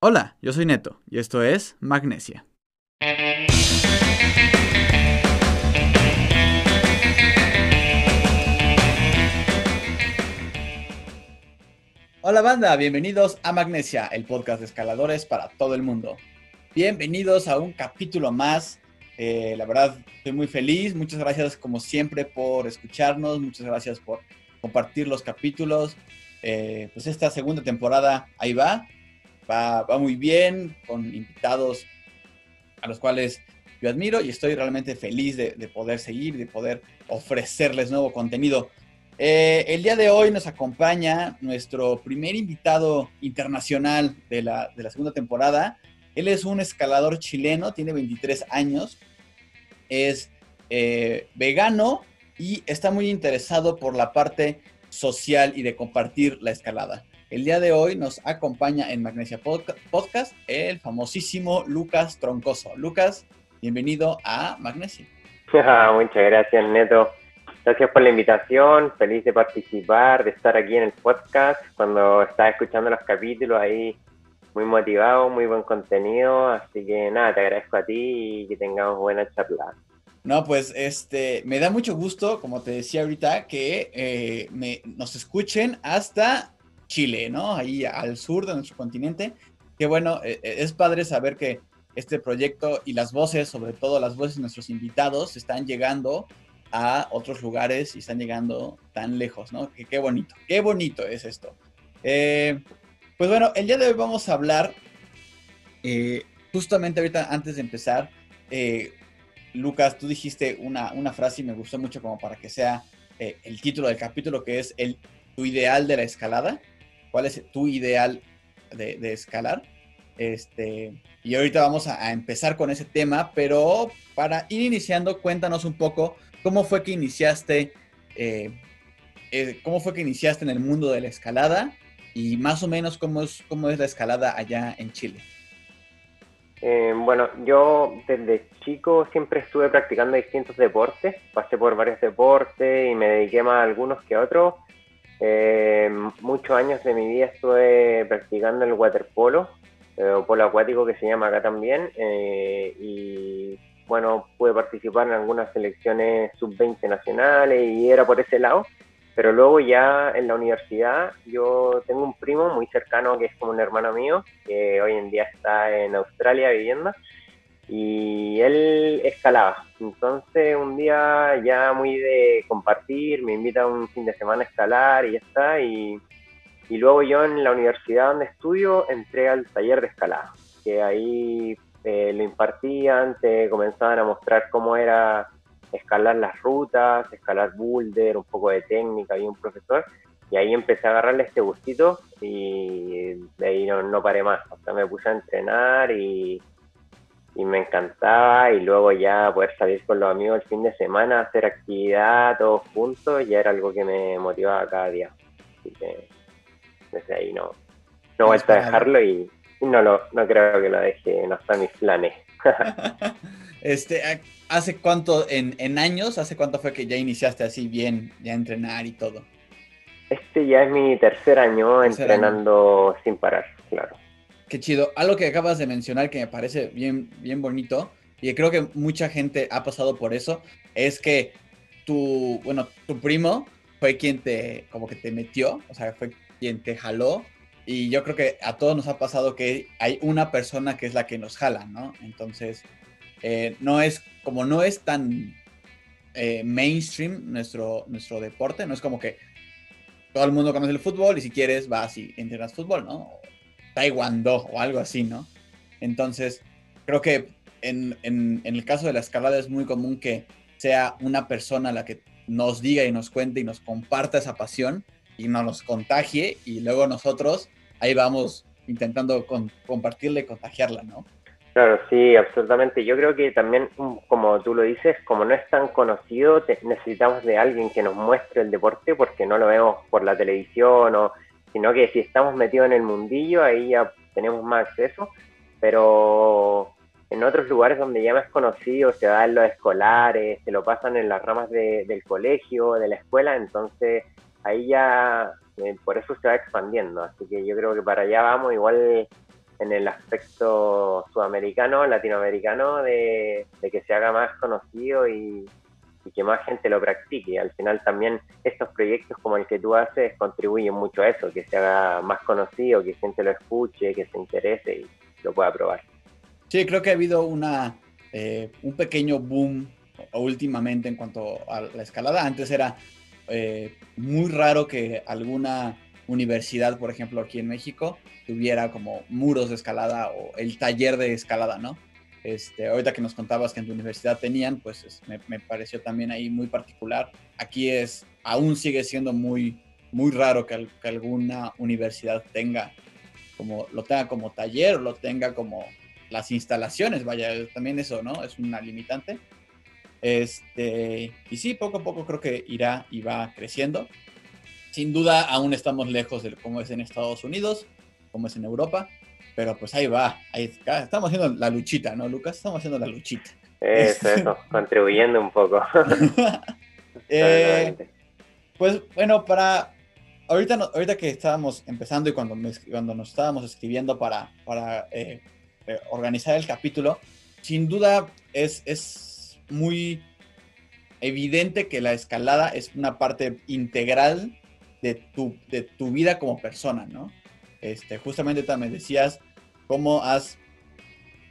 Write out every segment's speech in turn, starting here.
Hola, yo soy Neto y esto es Magnesia. Hola banda, bienvenidos a Magnesia, el podcast de escaladores para todo el mundo. Bienvenidos a un capítulo más. Eh, la verdad, estoy muy feliz. Muchas gracias como siempre por escucharnos. Muchas gracias por compartir los capítulos. Eh, pues esta segunda temporada ahí va va, muy bien, con invitados a los cuales yo admiro y estoy realmente feliz de, poder seguir, de poder ofrecerles nuevo contenido. Eh, el día de hoy nos acompaña nuestro primer invitado internacional de la, segunda temporada. Él es un escalador chileno, tiene 23 años, es eh, vegano y está muy interesado por la parte social y de compartir la escalada. El día de hoy nos acompaña en Magnesia Podcast el famosísimo Lucas Troncoso. Lucas, bienvenido a Magnesia. Muchas gracias, Neto. Gracias por la invitación, feliz de participar, de estar aquí en el podcast. Cuando estaba escuchando los capítulos ahí, muy motivado, muy buen contenido. Así que nada, te agradezco a ti y que tengamos buena charla. No, pues este, me da mucho gusto, como te decía ahorita, que eh, me, nos escuchen hasta Chile, ¿no? Ahí al sur de nuestro continente. Que bueno, eh, eh, es padre saber que este proyecto y las voces, sobre todo las voces de nuestros invitados, están llegando a otros lugares y están llegando tan lejos, ¿no? Que qué bonito, qué bonito es esto. Eh, pues bueno, el día de hoy vamos a hablar, justamente ahorita antes de empezar, Lucas, tú dijiste una, una, frase y me gustó mucho como para que sea el título del capítulo, que es el, tu ideal de la escalada cuál es tu ideal de, escalar. Este, y ahorita vamos a, empezar con ese tema, pero para ir iniciando, cuéntanos un poco cómo fue que iniciaste, eh, eh, cómo fue que iniciaste en el mundo de la escalada y más o menos cómo es, cómo es la escalada allá en Chile. Eh, bueno, yo desde chico siempre estuve practicando distintos deportes, pasé por varios deportes y me dediqué más a algunos que a otros. Eh, muchos años de mi vida estuve practicando el waterpolo, eh, o polo acuático que se llama acá también, eh, y bueno, pude participar en algunas selecciones sub-20 nacionales y era por ese lado, pero luego ya en la universidad yo tengo un primo muy cercano que es como un hermano mío, que hoy en día está en Australia viviendo, y él escalaba. Entonces un día ya muy de compartir, me invita un fin de semana a escalar y ya está. Y, luego yo en la universidad donde estudio entré al taller de escalada, que ahí eh, lo impartían, te comenzaban a mostrar cómo era escalar las rutas, escalar boulder, un poco de técnica, y un profesor. Y ahí empecé a agarrarle este gustito y de ahí no, no paré más. Hasta me puse a entrenar y y me encantaba y luego ya poder salir con los amigos el fin de semana, hacer actividad todos juntos, ya era algo que me motivaba cada día. Así que desde ahí no, no vuelto a dejarlo y, no, lo, no creo que lo deje, no está en mis planes. este, ¿Hace cuánto, en, en años, hace cuánto fue que ya iniciaste así bien, ya entrenar y todo? Este ya es mi tercer año entrenando sin parar, claro. Qué chido. Algo que acabas de mencionar que me parece bien, bien bonito, y creo que mucha gente ha pasado por eso, es que tu, bueno, tu primo fue quien te, como que te metió, o sea, fue quien te jaló, y yo creo que a todos nos ha pasado que hay una persona que es la que nos jala, ¿no? Entonces, eh, no es, como no es tan eh, mainstream nuestro, nuestro deporte, no es como que todo el mundo conoce el fútbol y si quieres vas y entrenas fútbol, ¿no? Taekwondo o algo así, ¿no? Entonces, creo que en, el caso de la escalada es muy común que sea una persona la que nos diga y nos cuente y nos comparta esa pasión y no nos contagie y luego nosotros ahí vamos intentando compartirla y contagiarla, ¿no? Claro, sí, absolutamente. Yo creo que también, como tú lo dices, como no es tan conocido, necesitamos de alguien que nos muestre el deporte porque no lo vemos por la televisión o sino que si estamos metidos en el mundillo, ahí ya tenemos más acceso, pero en otros lugares donde ya más conocido, se da en los escolares, se lo pasan en las ramas del colegio, de la escuela, entonces ahí ya, eh, por eso se va expandiendo, así que yo creo que para allá vamos, igual en el aspecto sudamericano, latinoamericano, de, que se haga más conocido y, que más gente lo practique. Al final también estos proyectos como el que tú haces contribuyen mucho a eso, que se haga más conocido, que gente lo escuche, que se interese y lo pueda probar. Sí, creo que ha habido una, eh, un pequeño boom últimamente en cuanto a la escalada. Antes era eh, muy raro que alguna universidad, por ejemplo, aquí en México, tuviera como muros de escalada o el taller de escalada, ¿no? Este, ahorita que nos contabas que en tu universidad tenían, pues me, pareció también ahí muy particular. Aquí es, aún sigue siendo muy, muy raro que, alguna universidad tenga como, lo tenga como taller o lo tenga como las instalaciones, vaya, también eso, ¿no? Es una limitante. Este, y sí, poco a poco creo que irá y va creciendo. Sin duda, aún estamos lejos de cómo es en Estados Unidos, cómo es en Europa, pero pues ahí va. Ahí estamos haciendo la luchita, ¿no, Lucas? Estamos haciendo la luchita. Eso, eso, contribuyendo un poco. Eh, pues bueno, para ahorita, ahorita que estábamos empezando y cuando, cuando nos estábamos escribiendo para, para eh, eh, organizar el capítulo, sin duda es, es muy evidente que la escalada es una parte integral de tu, de tu vida como persona, ¿no? Este, justamente también decías cómo has,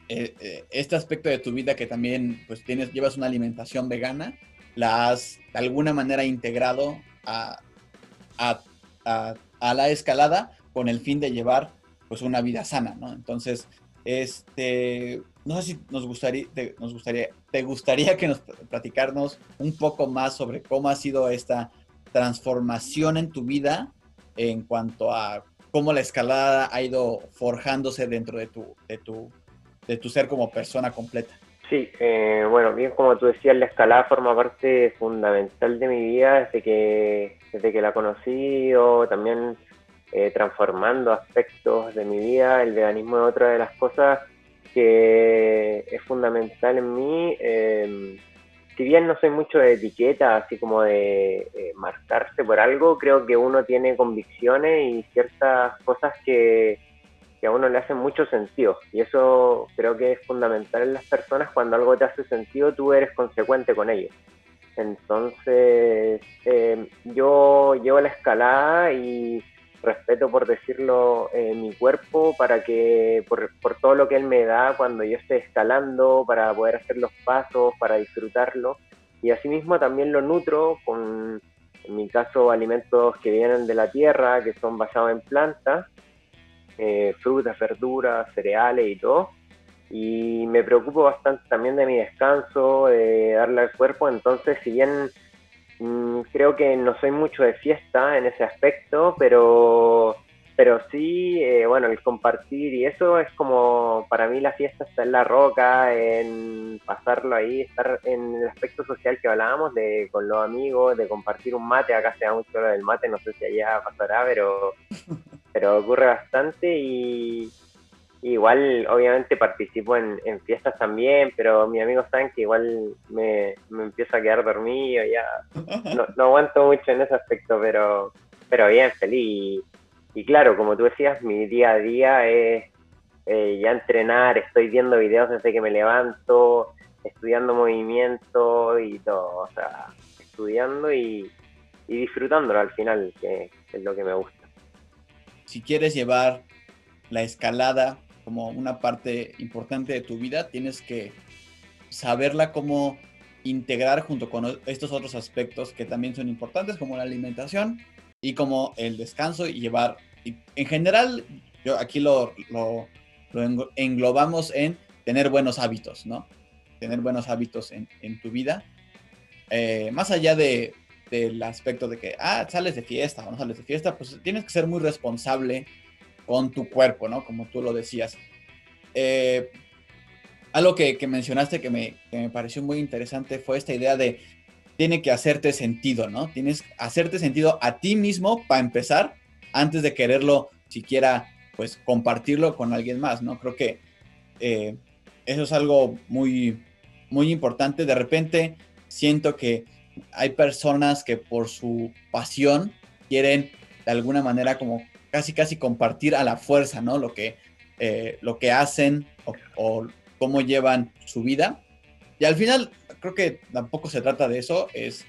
eh, eh, este aspecto de tu vida que también pues tienes, llevas una alimentación vegana, la has de alguna manera integrado a, a, a, la escalada con el fin de llevar pues una vida sana, ¿no? Entonces, este, no sé si nos gustaría, te, nos gustaría, te gustaría que nos platicarnos un poco más sobre cómo ha sido esta transformación en tu vida en cuanto a cómo la escalada ha ido forjándose dentro de tu, de tu, de tu ser como persona completa. Sí, eh, bueno, bien como tú decías, la escalada forma parte fundamental de mi vida desde que, desde que la conocí o también eh, transformando aspectos de mi vida. El veganismo es otra de las cosas que es fundamental en mí. Eh, si bien no soy mucho de etiqueta, así como de eh, marcarse por algo, creo que uno tiene convicciones y ciertas cosas que, a uno le hacen mucho sentido. Y eso creo que es fundamental en las personas. Cuando algo te hace sentido, tú eres consecuente con ello. Entonces, eh, yo llevo la escalada y respeto, por decirlo, eh, mi cuerpo para que, por, todo lo que él me da cuando yo esté escalando, para poder hacer los pasos, para disfrutarlo. Y asimismo también lo nutro con, en mi caso, alimentos que vienen de la tierra, que son basados en plantas, eh, frutas, verduras, cereales y todo. Y me preocupo bastante también de mi descanso, de darle al cuerpo. Entonces, si bien creo que no soy mucho de fiesta en ese aspecto, pero, pero sí, eh, bueno, el compartir y eso es como, para mí la fiesta está en la roca, en pasarlo ahí, estar en el aspecto social que hablábamos, de con los amigos, de compartir un mate, acá se da mucho lo del mate, no sé si allá pasará, pero, pero ocurre bastante y Igual, obviamente, participo en, fiestas también, pero mis amigos saben que igual me, me empiezo a quedar dormido, ya no, aguanto mucho en ese aspecto, pero, pero bien, feliz. Y, claro, como tú decías, mi día a día es eh, ya entrenar, estoy viendo videos desde que me levanto, estudiando movimiento y todo, o sea, estudiando y, y disfrutándolo al final, que es lo que me gusta. Si quieres llevar la escalada como una parte importante de tu vida, tienes que saberla cómo integrar junto con estos otros aspectos que también son importantes, como la alimentación y como el descanso y llevar, en general, yo aquí lo, lo, englobamos en tener buenos hábitos, ¿no? Tener buenos hábitos en, en tu vida. Eh, más allá de, del aspecto de que, ah, sales de fiesta o no sales de fiesta, pues tienes que ser muy responsable con tu cuerpo, ¿no? Como tú lo decías. Eh, algo que, mencionaste que me, pareció muy interesante fue esta idea de tiene que hacerte sentido, ¿no? Tienes que hacerte sentido a ti mismo para empezar antes de quererlo siquiera pues compartirlo con alguien más, ¿no? Creo que eh, eso es algo muy, muy importante. De repente siento que hay personas que por su pasión quieren de alguna manera como casi casi compartir a la fuerza, ¿no? Lo que, eh, lo que hacen o, cómo llevan su vida. Y al final, creo que tampoco se trata de eso, es,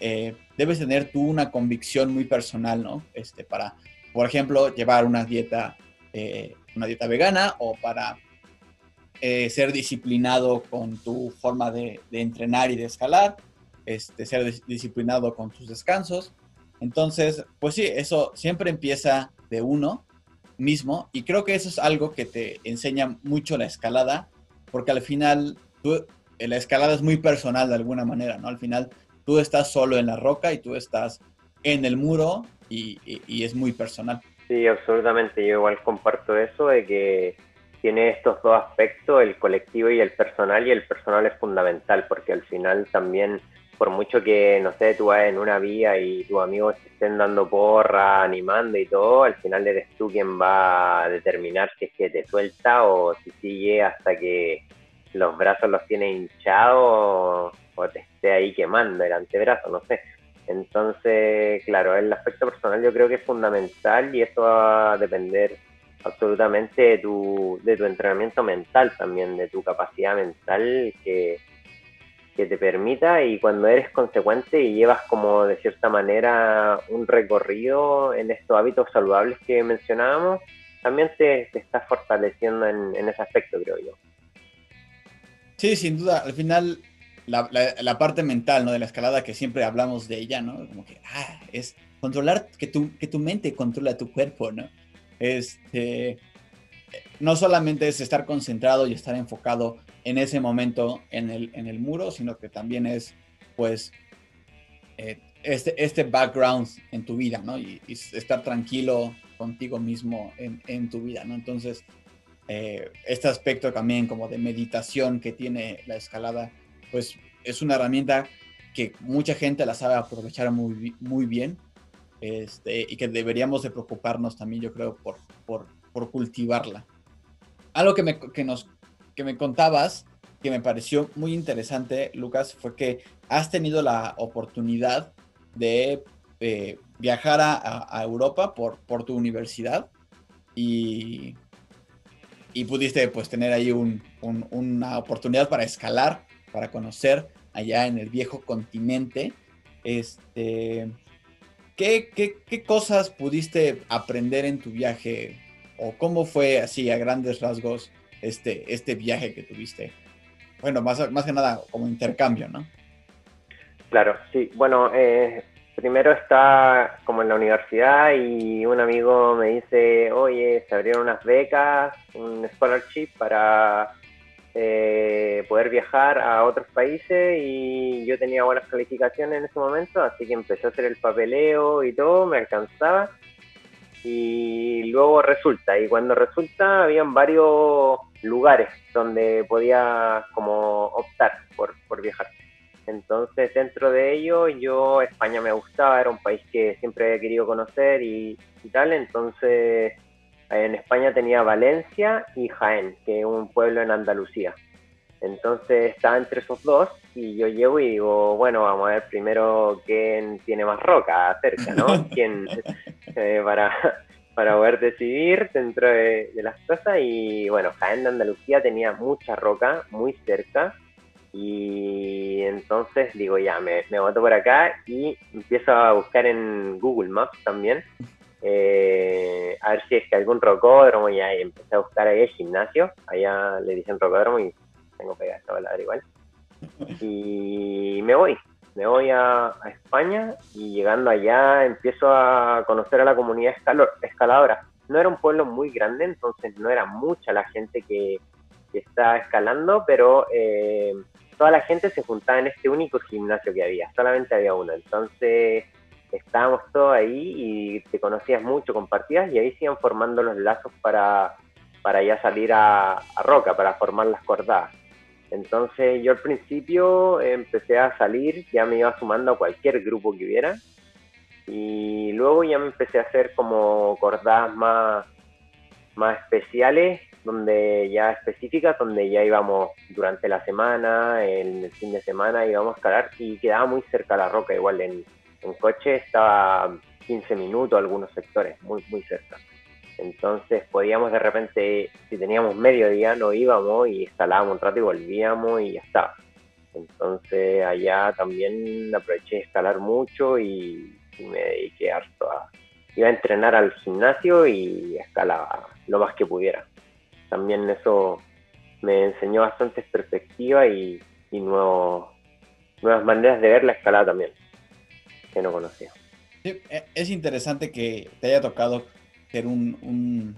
eh, debes tener tú una convicción muy personal, ¿no? Este, para, por ejemplo, llevar una dieta, eh, una dieta vegana o para ser disciplinado con tu forma de, de, entrenar y de escalar, este, ser disciplinado con tus descansos. Entonces, pues sí, eso siempre empieza de uno mismo y creo que eso es algo que te enseña mucho la escalada, porque al final la escalada es muy personal de alguna manera, ¿no? Al final tú estás solo en la roca y tú estás en el muro y, es muy personal. Sí, absolutamente. Yo igual comparto eso de que tiene estos dos aspectos, el colectivo y el personal, y el personal es fundamental porque al final también por mucho que, no sé, tú vas en una vía y tus amigos estén dando porra, animando y todo, al final eres tú quien va a determinar si es que te suelta o si sigue hasta que los brazos los tiene hinchados o, te esté ahí quemando el antebrazo, no sé. Entonces, claro, el aspecto personal yo creo que es fundamental y eso va a depender absolutamente de tu, de tu entrenamiento mental también, de tu capacidad mental que que te permita y cuando eres consecuente y llevas como de cierta manera un recorrido en estos hábitos saludables que mencionábamos, también te, te estás fortaleciendo en, ese aspecto, creo yo. Sí, sin duda, al final la, la, parte mental ¿no? de la escalada que siempre hablamos de ella, ¿no? Como que ah, es controlar, que tu, que tu mente controla tu cuerpo, ¿no? Este, no solamente es estar concentrado y estar enfocado en ese momento en el, en el muro, sino que también es, pues, eh, este, este background en tu vida, ¿no? Y, estar tranquilo contigo mismo en, en, tu vida, ¿no? Entonces, eh, este aspecto también como de meditación que tiene la escalada, pues es una herramienta que mucha gente la sabe aprovechar muy, muy bien este, y que deberíamos de preocuparnos también, yo creo, por, por, por cultivarla. Algo que, me, que nos que me contabas, que me pareció muy interesante, Lucas, fue que has tenido la oportunidad de eh, viajar a, Europa por, por tu universidad y, y pudiste pues tener ahí una oportunidad para escalar, para conocer allá en el viejo continente. Este, ¿qué, qué, qué cosas pudiste aprender en tu viaje? ¿O cómo fue así a grandes rasgos este, este viaje que tuviste? Bueno, más, más que nada como intercambio, ¿no? Claro, sí. Bueno, eh, primero está como en la universidad y un amigo me dice, oye, se abrieron unas becas, un scholarship para eh, poder viajar a otros países y yo tenía buenas calificaciones en ese momento, así que empecé a hacer el papeleo y todo, me alcanzaba. Y luego resulta, y cuando resulta habían varios lugares donde podía como optar por, por viajar. Entonces, dentro de ello, yo, España me gustaba, era un país que siempre había querido conocer y, tal. Entonces, en España tenía Valencia y Jaén, que es un pueblo en Andalucía. Entonces, estaba entre esos dos y yo llego y digo, bueno, vamos a ver primero quién tiene más roca cerca, ¿no? ¿Quién, eh, para, para poder decidir dentro de, las cosas. Y bueno, Jaén de Andalucía tenía mucha roca muy cerca. Y entonces digo, ya, me, me por acá y empiezo a buscar en Google Maps también. Eh, a ver si es que algún rocódromo y ahí empecé a buscar ahí el gimnasio. Allá le dicen rocódromo y tengo pegada esta palabra igual. Y me voy, me voy a, España y llegando allá empiezo a conocer a la comunidad escaladora. No era un pueblo muy grande, entonces no era mucha la gente que, que está escalando, pero eh, toda la gente se juntaba en este único gimnasio que había, solamente había uno. Entonces estábamos todos ahí y te conocías mucho, compartías y ahí se iban formando los lazos para, para ya salir a, a roca, para formar las cordadas. Entonces yo al principio empecé a salir, ya me iba sumando a cualquier grupo que hubiera y luego ya me empecé a hacer como cordadas más, más especiales, donde ya específicas, donde ya íbamos durante la semana, en el fin de semana íbamos a escalar y quedaba muy cerca la roca, igual en, en coche estaba 15 minutos algunos sectores, muy, muy cerca. Entonces podíamos de repente, si teníamos medio día, no íbamos y escalábamos un rato y volvíamos y ya está. Entonces allá también aproveché de escalar mucho y, me dediqué harto a... Iba a entrenar al gimnasio y escalaba lo más que pudiera. También eso me enseñó bastantes perspectivas y, y nuevas maneras de ver la escalada también, que no conocía. E, es interesante que te haya tocado ser un,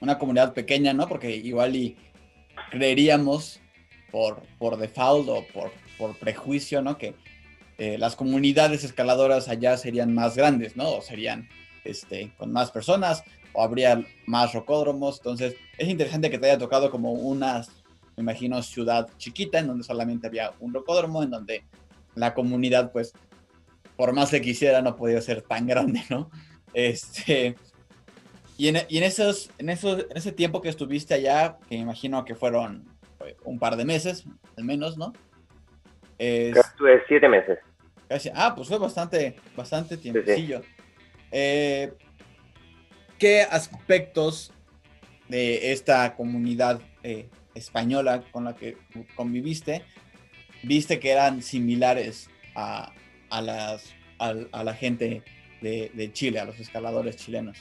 una comunidad pequeña, ¿no? Porque igual y creeríamos por, por default o por, por prejuicio, ¿no? Que eh, las comunidades escaladoras allá serían más grandes, ¿no? O serían este, con más personas o habría más rocódromos. Entonces, es interesante que te haya tocado como una, me imagino, ciudad chiquita en donde solamente había un rocódromo, en donde la comunidad, pues, por más que quisiera, no podía ser tan grande, ¿no? Este, y en, y en, esos, en, esos, en ese tiempo que estuviste allá, que me imagino que fueron un par de meses, al menos, ¿no? estuve siete meses. ah, pues fue bastante, bastante tiempecillo. Eh, ¿Qué aspectos de esta comunidad eh, española con la que conviviste viste que eran similares a, a, las, a, la gente de, de, Chile, a los escaladores chilenos?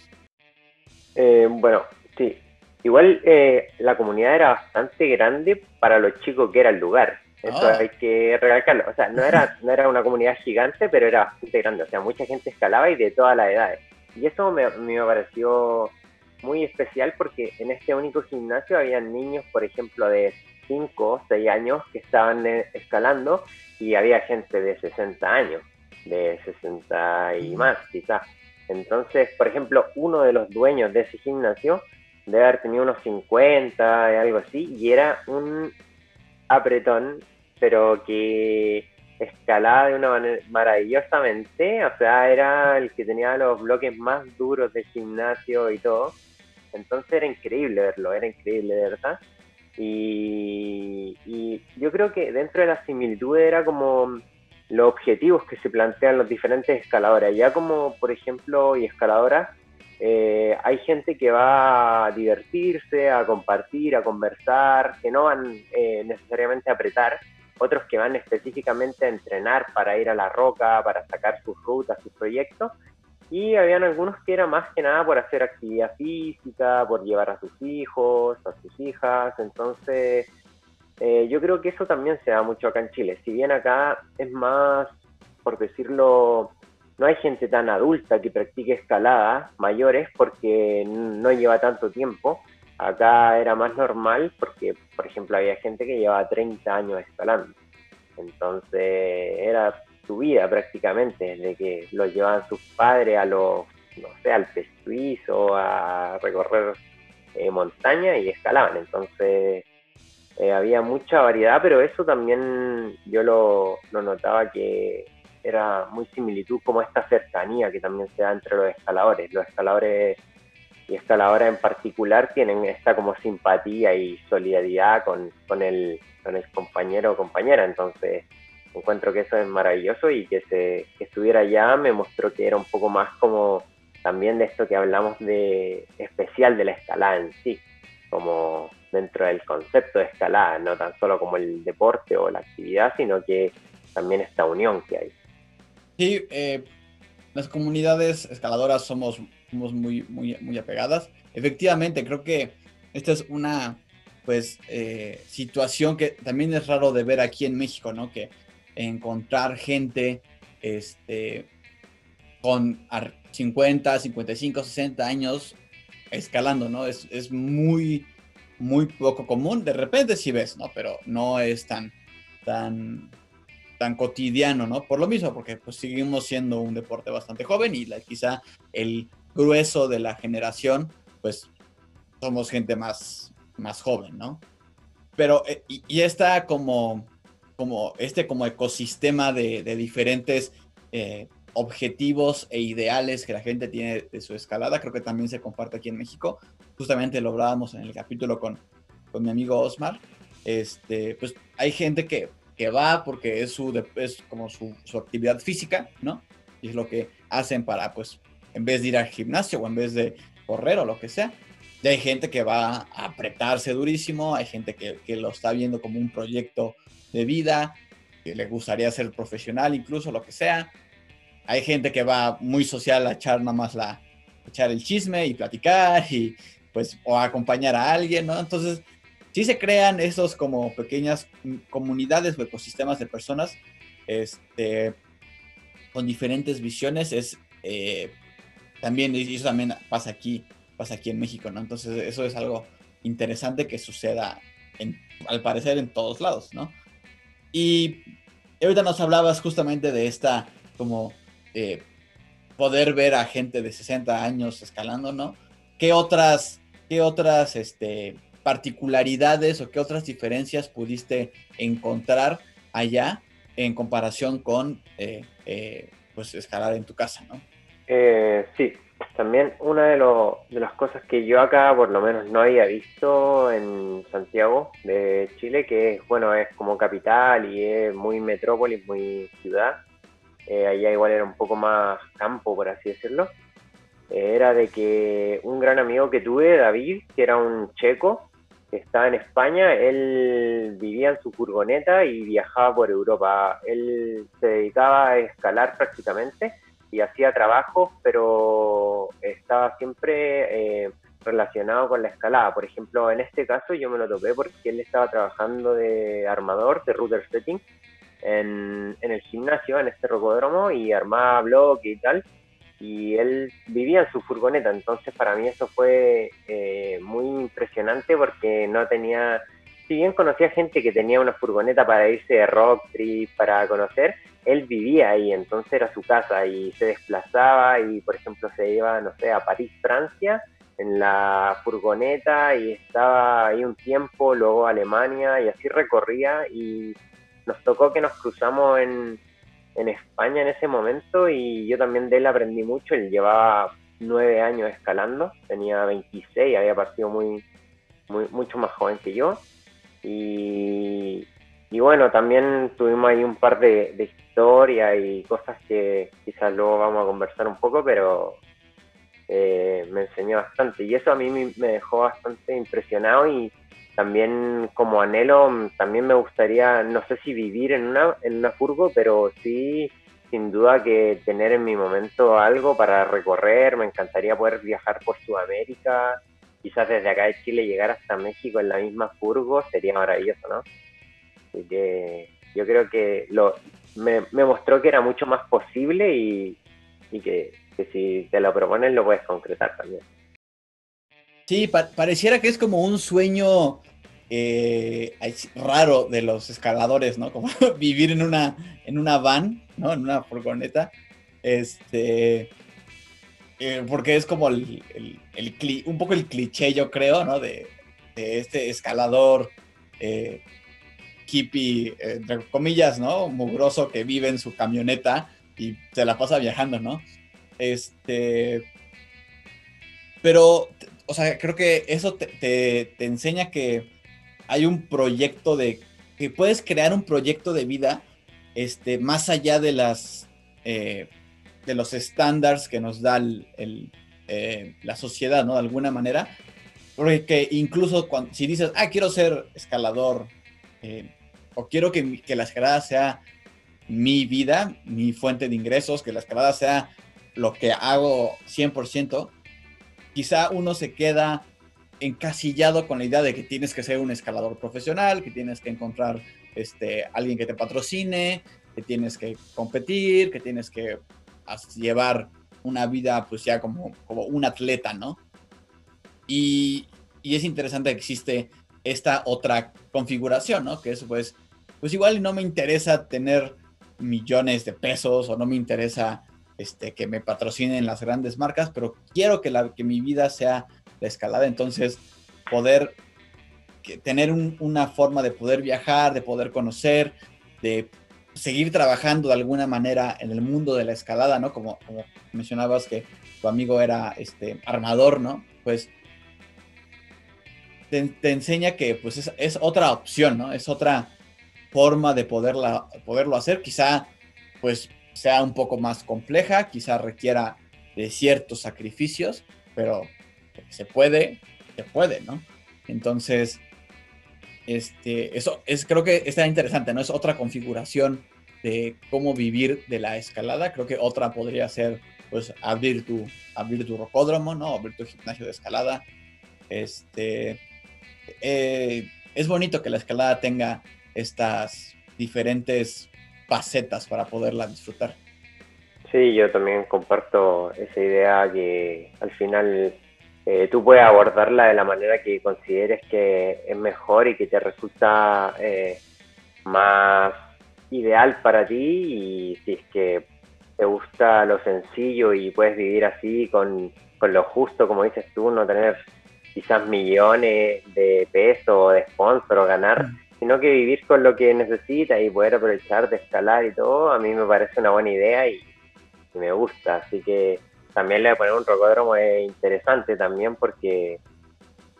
Eh, bueno, sí. Igual eh, la comunidad era bastante grande para los chicos que era el lugar. Eso ah. hay que recalcarlo. O sea, no era, no era una comunidad gigante, pero era bastante grande. O sea, mucha gente escalaba y de todas las edades. Y eso me, me pareció muy especial porque en este único gimnasio había niños, por ejemplo, de 5 o 6 años que estaban eh, escalando y había gente de 60 años, de 60 y más quizás. Entonces, por ejemplo, uno de los dueños de ese gimnasio debe haber tenido unos 50, algo así, y era un apretón, pero que escalaba de una manera maravillosamente, o sea, era el que tenía los bloques más duros del gimnasio y todo. Entonces era increíble verlo, era increíble, verdad. Y, y yo creo que dentro de la similitud era como los objetivos que se plantean los diferentes escaladores. Ya como, por ejemplo, y escaladoras, eh, hay gente que va a divertirse, a compartir, a conversar, que no van eh, necesariamente a apretar, otros que van específicamente a entrenar para ir a la roca, para sacar sus rutas, sus proyectos, y habían algunos que era más que nada por hacer actividad física, por llevar a sus hijos, a sus hijas, entonces eh, yo creo que eso también se da mucho acá en Chile. Si bien acá es más, por decirlo, no hay gente tan adulta que practique escalada, mayores, porque no lleva tanto tiempo. Acá era más normal porque, por ejemplo, había gente que llevaba 30 años escalando. Entonces era su vida prácticamente, desde que los llevaban sus padres a los, no sé, al suizo, a recorrer eh, montaña y escalaban. Entonces eh, había mucha variedad, pero eso también yo lo, notaba que era muy similitud como esta cercanía que también se da entre los escaladores. Los escaladores y escaladoras en particular tienen esta como simpatía y solidaridad con, con, el, con el compañero o compañera, entonces encuentro que eso es maravilloso y que, se, que estuviera allá me mostró que era un poco más como también de esto que hablamos de especial de la escalada en sí, como dentro del concepto de escalada, no tan solo como el deporte o la actividad, sino que también esta unión que hay. Sí, eh, las comunidades escaladoras somos, somos muy, muy, muy apegadas. Efectivamente, creo que esta es una pues eh, situación que también es raro de ver aquí en México, ¿no? Que encontrar gente este, con 50, 55, 60 años escalando, ¿no? Es, es muy, muy poco común. De repente sí ves, ¿no? Pero no es tan, tan, tan cotidiano, ¿no? Por lo mismo, porque pues seguimos siendo un deporte bastante joven y la, quizá el grueso de la generación, pues somos gente más, más joven, ¿no? Pero, eh, y, y está como, como, este como ecosistema de, de diferentes eh, objetivos e ideales que la gente tiene de su escalada, creo que también se comparte aquí en México. Justamente lo hablábamos en el capítulo con, con mi amigo Osmar. Este, pues hay gente que, que va porque es, su, es como su, su, actividad física, ¿no? Y es lo que hacen para, pues, en vez de ir al gimnasio o en vez de correr o lo que sea. Y hay gente que va a apretarse durísimo, hay gente que, que lo está viendo como un proyecto de vida, que le gustaría ser profesional incluso, lo que sea. Hay gente que va muy social a echar nada más la, echar el chisme y platicar y pues o acompañar a alguien, ¿no? Entonces, si se crean esos como pequeñas comunidades o ecosistemas de personas este, con diferentes visiones, es eh, también, y eso también pasa aquí, pasa aquí en México, ¿no? Entonces, eso es algo interesante que suceda, en, al parecer, en todos lados, ¿no? Y ahorita nos hablabas justamente de esta como eh, poder ver a gente de 60 años escalando, ¿no? ¿Qué otras, qué otras este, particularidades o qué otras diferencias pudiste encontrar allá en comparación con eh, eh, pues escalar en tu casa, ¿no? Eh, sí, también una de, de las cosas que yo acá por lo menos no había visto en Santiago de Chile, que es, bueno, es como capital y es muy metrópolis, muy ciudad, eh, allá igual era un poco más campo, por así decirlo, era de que un gran amigo que tuve, David, que era un checo, que estaba en España, él vivía en su furgoneta y viajaba por Europa. Él se dedicaba a escalar prácticamente y hacía trabajos, pero estaba siempre eh, relacionado con la escalada. Por ejemplo, en este caso yo me lo topé porque él estaba trabajando de armador, de router setting, en, el gimnasio, en este rocódromo, y armaba bloque y tal. Y él vivía en su furgoneta, entonces para mí eso fue eh, muy impresionante porque no tenía, si bien conocía gente que tenía una furgoneta para irse de rock trip, para conocer, él vivía ahí, entonces era su casa y se desplazaba y por ejemplo se iba, no sé, a París, Francia, en la furgoneta y estaba ahí un tiempo, luego Alemania y así recorría y nos tocó que nos cruzamos en, en España en ese momento y yo también de él aprendí mucho, él llevaba nueve años escalando, tenía 26, había partido muy, mucho más joven que yo. Y, y bueno, también tuvimos ahí un par de, de historias y cosas que quizás luego vamos a conversar un poco, pero eh, me enseñó bastante. Y eso a mí me dejó bastante impresionado y también como anhelo, también me gustaría, no sé si vivir en una, en una furgo, pero sí, sin duda que tener en mi momento algo para recorrer, me encantaría poder viajar por Sudamérica, quizás desde acá de Chile llegar hasta México en la misma furgo, sería maravilloso, ¿no? Así que yo creo que lo, me, mostró que era mucho más posible y, que, que si te lo propones lo puedes concretar también. Sí, pareciera que es como un sueño eh, raro de los escaladores, ¿no? Como vivir en una, en una van, ¿no? En una furgoneta. Este. Eh, porque es como el, un poco el cliché, yo creo, ¿no? De, este escalador eh, entre comillas, ¿no? Mugroso que vive en su camioneta y se la pasa viajando, ¿no? Este. Pero o sea, creo que eso te, enseña que hay un proyecto de, que puedes crear un proyecto de vida este, más allá de las, eh, de los estándares que nos da el, eh, la sociedad, ¿no? De alguna manera. Porque incluso cuando, si dices, ah, quiero ser escalador, eh, o quiero que, que la escalada sea mi vida, mi fuente de ingresos, que la escalada sea lo que hago 100%, quizá uno se queda encasillado con la idea de que tienes que ser un escalador profesional, que tienes que encontrar este, alguien que te patrocine, que tienes que competir, que tienes que llevar una vida pues ya como, como un atleta, ¿no? Y, y, es interesante que existe esta otra configuración, ¿no? Que eso pues, pues igual no me interesa tener millones de pesos o no me interesa este, que me patrocinen las grandes marcas, pero quiero que, la, que mi vida sea la escalada, entonces poder tener una forma de poder viajar, de poder conocer, de seguir trabajando de alguna manera en el mundo de la escalada, ¿no? Como, mencionabas que tu amigo era este armador, ¿no? Pues te, enseña que pues es, es, otra opción, ¿no? Es otra forma de poderla, poderlo hacer. Quizá pues sea un poco más compleja, quizá requiera de ciertos sacrificios, pero se puede, se puede, ¿no? Entonces, este, eso es, creo que está interesante, ¿no? Es otra configuración de cómo vivir de la escalada. Creo que otra podría ser, pues, abrir tu, abrir tu rocódromo, ¿no? Abrir tu gimnasio de escalada. Este, eh, es bonito que la escalada tenga estas diferentes facetas para poderla disfrutar. Sí, yo también comparto esa idea que al final eh, tú puedes abordarla de la manera que consideres que es mejor y que te resulta eh, más ideal para ti y si es que te gusta lo sencillo y puedes vivir así con, con lo justo, como dices tú, no tener quizás millones de pesos o de sponsor o ganar, mm. Sino que vivir con lo que necesitas y poder aprovechar de escalar y todo, a mí me parece una buena idea y, me gusta. Así que también le voy a poner un rocódromo es interesante también porque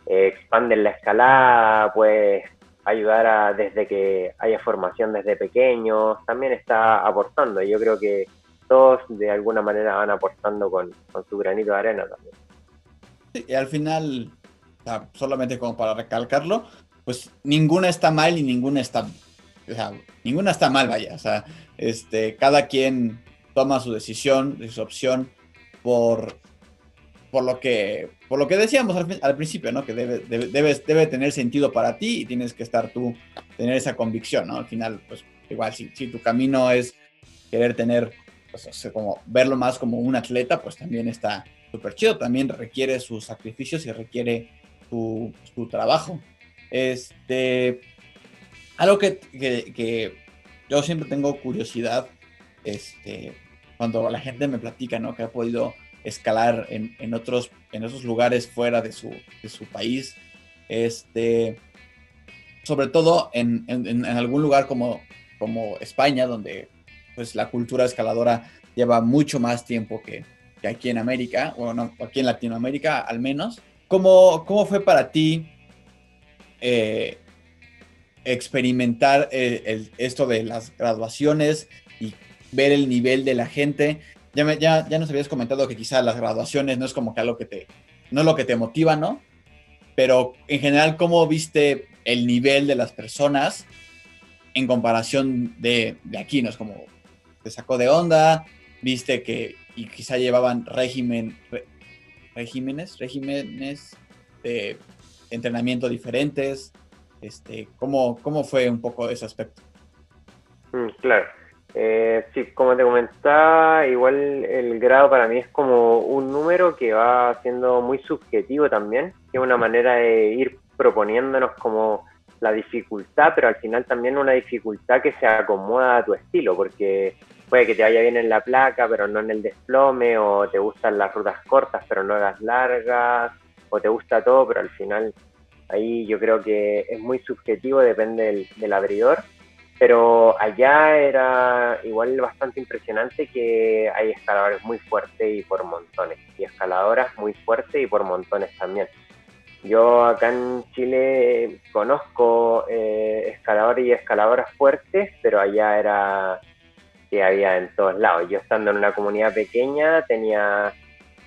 eh, expanden la escalada, pues ayudar a desde que haya formación desde pequeños, también está aportando. Y yo creo que todos de alguna manera van aportando con, con su granito de arena también. y al final solamente como para recalcarlo, pues ninguna está mal y ninguna está, o sea, ninguna está mal, vaya, o sea, este, cada quien toma su decisión, su opción por, por lo que, por lo que decíamos al, principio, ¿no? Que debe, debe, debe, tener sentido para ti y tienes que estar tú, tener esa convicción, ¿no? Al final, pues igual, si, tu camino es querer tener, pues, como verlo más como un atleta, pues también está súper chido, también requiere sus sacrificios y requiere tu, trabajo. Este, algo que, que, yo siempre tengo curiosidad, este, cuando la gente me platica, ¿no? Que ha podido escalar en, en otros, en esos lugares fuera de su, de su país, este, sobre todo en, en, en, algún lugar como, como España, donde pues la cultura escaladora lleva mucho más tiempo que, que aquí en América, o no, aquí en Latinoamérica al menos. ¿Cómo, cómo fue para ti eh, experimentar eh, esto de las graduaciones y ver el nivel de la gente? Ya, ya, ya nos habías comentado que quizá las graduaciones no es como que algo que te, no es lo que te motiva, ¿no? Pero en general, ¿cómo viste el nivel de las personas en comparación de, de aquí? ¿No es como te sacó de onda? ¿Viste que y quizá llevaban régimen, regímenes, regímenes de entrenamiento diferentes. Este, ¿cómo, ¿Cómo fue un poco ese aspecto? Mm, claro. Eh, sí, como te comentaba, igual el grado para mí es como un número que va siendo muy subjetivo también, que es una manera de ir proponiéndonos como la dificultad, pero al final también una dificultad que se acomoda a tu estilo, porque puede que te vaya bien en la placa, pero no en el desplome, o te gustan las rutas cortas, pero no las largas, te gusta todo, pero al final ahí yo creo que es muy subjetivo, depende del, abridor. Pero allá era igual bastante impresionante que hay escaladores muy fuertes y por montones, y escaladoras muy fuertes y por montones también. Yo acá en Chile conozco eh, escaladores y escaladoras fuertes, pero allá era que había en todos lados. Yo estando en una comunidad pequeña tenía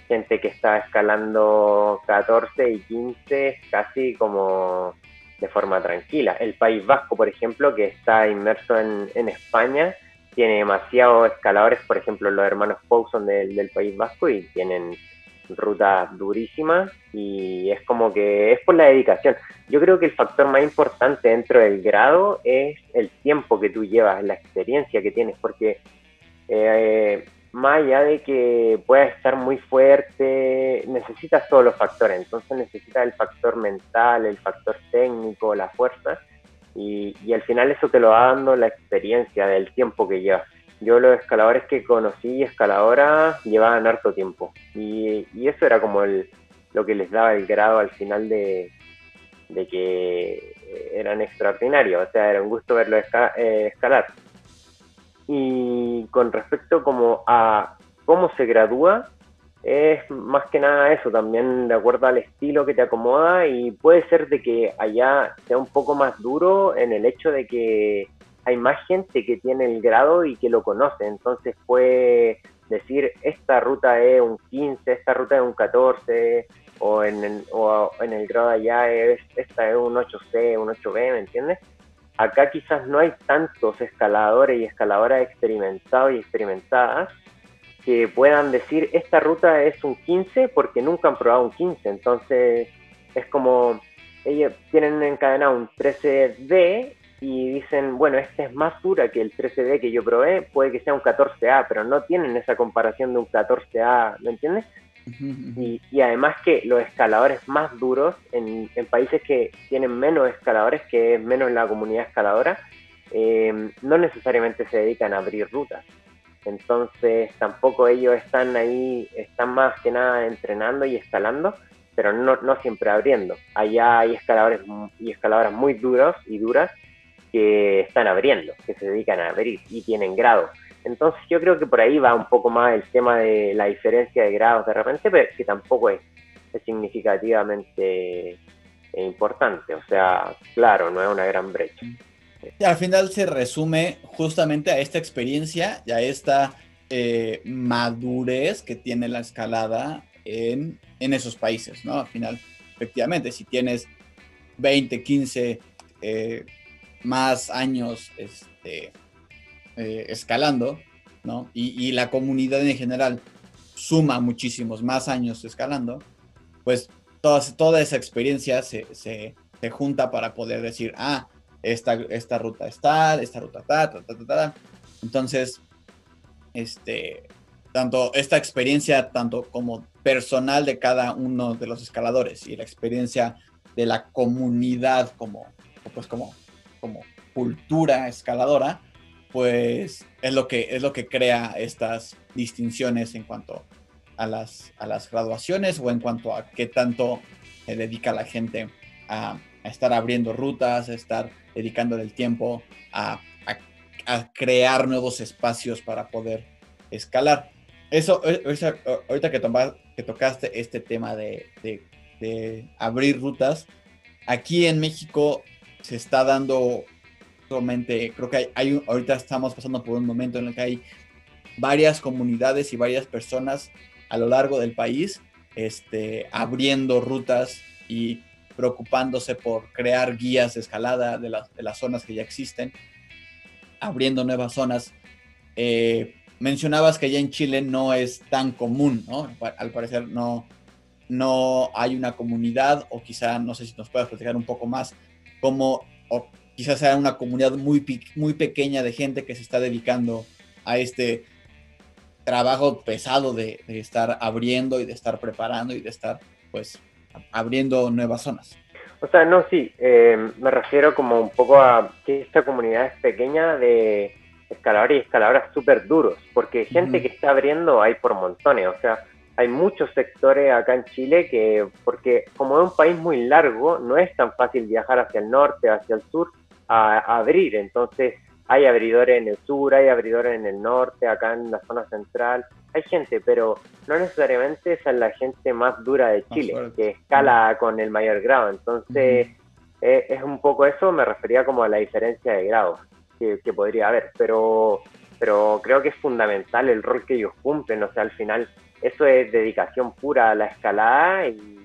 gente que estaba escalando 14 y 15 casi como de forma tranquila. El País Vasco, por ejemplo, que está inmerso en, en España, tiene demasiados escaladores, por ejemplo, los hermanos Pousson del, del País Vasco y tienen rutas durísimas y es como que es por la dedicación. Yo creo que el factor más importante dentro del grado es el tiempo que tú llevas, la experiencia que tienes, porque eh, más allá de que puedas estar muy fuerte, necesitas todos los factores, entonces necesitas el factor mental, el factor técnico, la fuerza, y, y al final eso te lo va dando la experiencia del tiempo que llevas yo los escaladores que conocí y escaladoras llevaban harto tiempo. Y, eso era como el, lo que les daba el grado al final de, que eran extraordinarios. O sea, era un gusto verlos eh, escalar. Y con respecto como a cómo se gradúa, es más que nada eso, también de acuerdo al estilo que te acomoda y puede ser de que allá sea un poco más duro en el hecho de que hay más gente que tiene el grado y que lo conoce, entonces puede decir, esta ruta es un 15, esta ruta es un 14, o en el, o en el grado allá es, esta es un 8C, un 8B, ¿me entiendes? Acá quizás no hay tantos escaladores y escaladoras experimentados y experimentadas que puedan decir esta ruta es un 15 porque nunca han probado un 15. Entonces es como ellos tienen encadenado un 13D y dicen, bueno, esta es más dura que el 13D que yo probé, puede que sea un 14A, pero no tienen esa comparación de un 14A, ¿me entiendes? Y, además que los escaladores más duros en, países que tienen menos escaladores, que es menos la comunidad escaladora, eh, no necesariamente se dedican a abrir rutas. Entonces tampoco ellos están ahí, están más que nada entrenando y escalando, pero no, no siempre abriendo. Allá hay escaladores y escaladoras muy duros y duras que están abriendo, que se dedican a abrir y tienen grados. Entonces yo creo que por ahí va un poco más el tema de la diferencia de grados de repente, pero que tampoco es, significativamente importante. O sea, claro, no es una gran brecha. Y al final se resume justamente a esta experiencia y a esta eh, madurez que tiene la escalada en, en, esos países, ¿no? Al final, efectivamente, si tienes 20, 15 eh, más años este, eh, escalando, ¿no? Y, la comunidad en general suma muchísimos más años escalando, pues toda, toda esa experiencia se, se, junta para poder decir, ah, esta, esta ruta es tal, esta ruta tal, tal, tal, tal. Entonces, este, tanto esta experiencia, tanto como personal de cada uno de los escaladores y la experiencia de la comunidad como, pues como, como cultura escaladora, pues es lo que, es lo que crea estas distinciones en cuanto a las, a las graduaciones o en cuanto a qué tanto se dedica la gente a, estar abriendo rutas, a estar dedicándole el tiempo a, crear nuevos espacios para poder escalar. Eso, e, ahorita que, que tocaste este tema de, de abrir rutas, aquí en México se está dando creo que hay, ahorita estamos pasando por un momento en el que hay varias comunidades y varias personas a lo largo del país este, abriendo rutas y preocupándose por crear guías de escalada de, las zonas que ya existen, abriendo nuevas zonas. Eh, mencionabas que ya en Chile no es tan común, ¿no? Al parecer no, no hay una comunidad, o quizá, no sé si nos puedas platicar un poco más, cómo, quizás sea una comunidad muy, muy pequeña de gente que se está dedicando a este trabajo pesado de, estar abriendo y de estar preparando y de estar pues abriendo nuevas zonas. O sea, no, sí, eh, me refiero como un poco a que esta comunidad es pequeña de escaladores y escaladoras súper duros, porque gente que está abriendo hay por montones, o sea, hay muchos sectores acá en Chile que, porque como es un país muy largo, no es tan fácil viajar hacia el norte, hacia el sur, a, abrir. Entonces, hay abridores en el sur, hay abridores en el norte, acá en la zona central. Hay gente, pero no necesariamente esa es la gente más dura de Chile, que escala con el mayor grado. Entonces, eh, es un poco eso, me refería como a la diferencia de grados que, que, podría haber, pero, pero creo que es fundamental el rol que ellos cumplen. O sea, al final, eso es dedicación pura a la escalada y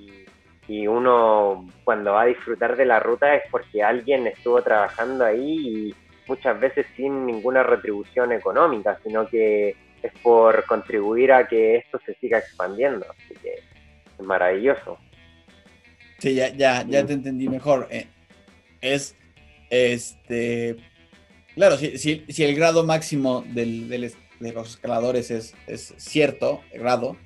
y uno cuando va a disfrutar de la ruta es porque alguien estuvo trabajando ahí y muchas veces sin ninguna retribución económica, sino que es por contribuir a que esto se siga expandiendo. Así que es maravilloso. Sí, ya, ya, ya te entendí mejor. Eh, es, este, claro, si, si, si el grado máximo del, del, de los escaladores es, es cierto grado,